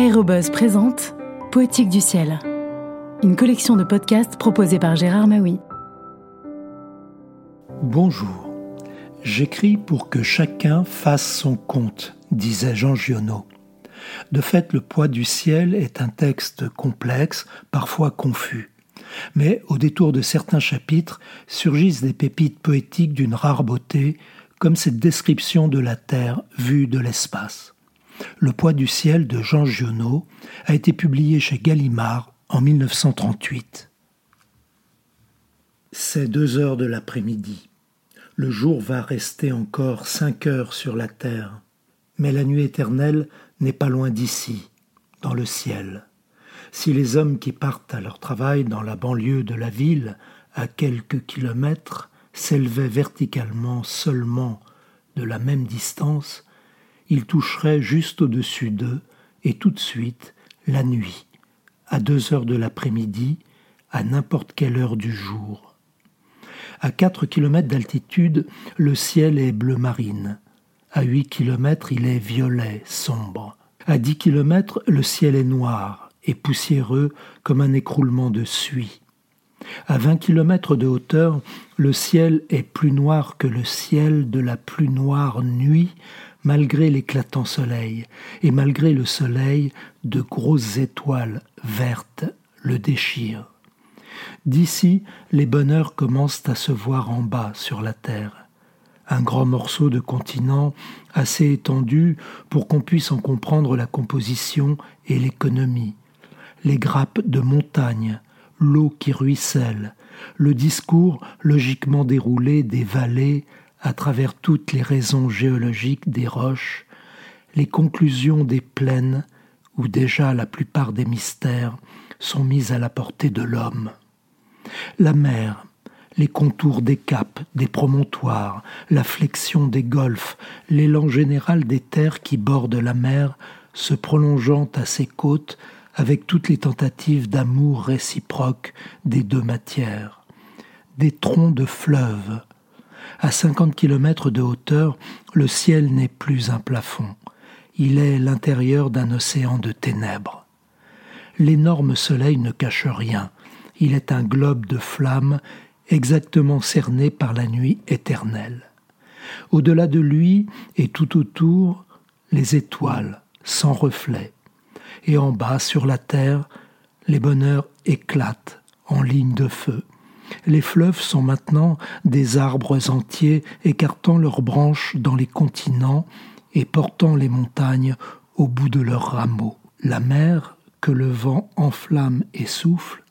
Aérobuzz présente Poétique du ciel, une collection de podcasts proposée par Gérard Maui. Bonjour, j'écris pour que chacun fasse son compte, disait Jean Giono. De fait, Le poids du ciel est un texte complexe, parfois confus. Mais au détour de certains chapitres surgissent des pépites poétiques d'une rare beauté, comme cette description de la Terre vue de l'espace. Le poids du ciel de Jean Giono a été publié chez Gallimard en 1938. C'est deux heures de l'après-midi. Le jour va rester encore cinq heures sur la terre, mais la nuit éternelle n'est pas loin d'ici, dans le ciel. Si les hommes qui partent à leur travail dans la banlieue de la ville, à quelques kilomètres, s'élevaient verticalement seulement de la même distance, il toucherait juste au-dessus d'eux, et tout de suite, la nuit, à deux heures de l'après-midi, à n'importe quelle heure du jour. À quatre kilomètres d'altitude, le ciel est bleu marine. À huit kilomètres, il est violet, sombre. À dix kilomètres, le ciel est noir et poussiéreux comme un écroulement de suie. À vingt kilomètres de hauteur, le ciel est plus noir que le ciel de la plus noire nuit, malgré l'éclatant soleil, et malgré le soleil, de grosses étoiles vertes le déchirent. D'ici, les bonheurs commencent à se voir en bas sur la terre. Un grand morceau de continent assez étendu pour qu'on puisse en comprendre la composition et l'économie. Les grappes de montagnes, l'eau qui ruisselle, le discours logiquement déroulé des vallées, à travers toutes les raisons géologiques des roches, les conclusions des plaines où déjà la plupart des mystères sont mis à la portée de l'homme. La mer, les contours des caps, des promontoires, la flexion des golfes, l'élan général des terres qui bordent la mer, se prolongeant à ses côtes avec toutes les tentatives d'amour réciproque des deux matières, des troncs de fleuves, à 50 km de hauteur, le ciel n'est plus un plafond, il est l'intérieur d'un océan de ténèbres. L'énorme soleil ne cache rien, il est un globe de flammes exactement cerné par la nuit éternelle. Au-delà de lui et tout autour, les étoiles, sans reflet. Et en bas, sur la terre, les bonheurs éclatent en ligne de feu. Les fleuves sont maintenant des arbres entiers écartant leurs branches dans les continents et portant les montagnes au bout de leurs rameaux. La mer, que le vent enflamme et souffle,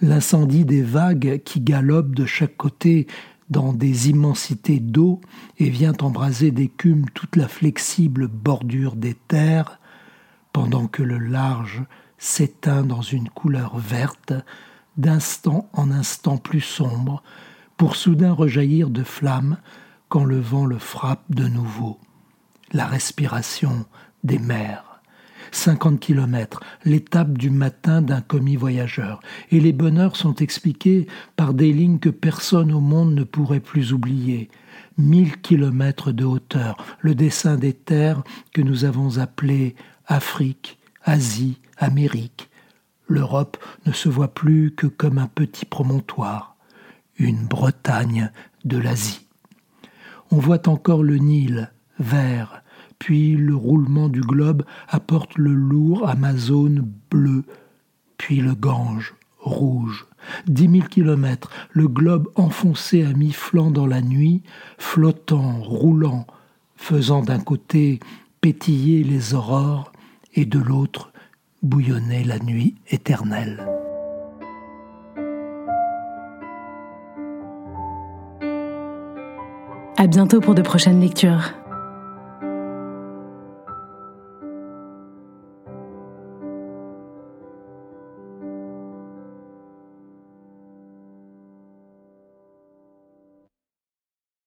l'incendie des vagues qui galopent de chaque côté dans des immensités d'eau et vient embraser d'écume toute la flexible bordure des terres, pendant que le large s'éteint dans une couleur verte, d'instant en instant plus sombre, pour soudain rejaillir de flammes quand le vent le frappe de nouveau. La respiration des mers. Cinquante kilomètres, l'étape du matin d'un commis voyageur, et les bonheurs sont expliqués par des lignes que personne au monde ne pourrait plus oublier. Mille kilomètres de hauteur, le dessin des terres que nous avons appelées Afrique, Asie, Amérique, l'Europe ne se voit plus que comme un petit promontoire, une Bretagne de l'Asie. On voit encore le Nil, vert, puis le roulement du globe apporte le lourd Amazone bleu, puis le Gange rouge. Dix mille kilomètres, le globe enfoncé à mi-flanc dans la nuit, flottant, roulant, faisant d'un côté pétiller les aurores et de l'autre bouillonnait la nuit éternelle. À bientôt pour de prochaines lectures.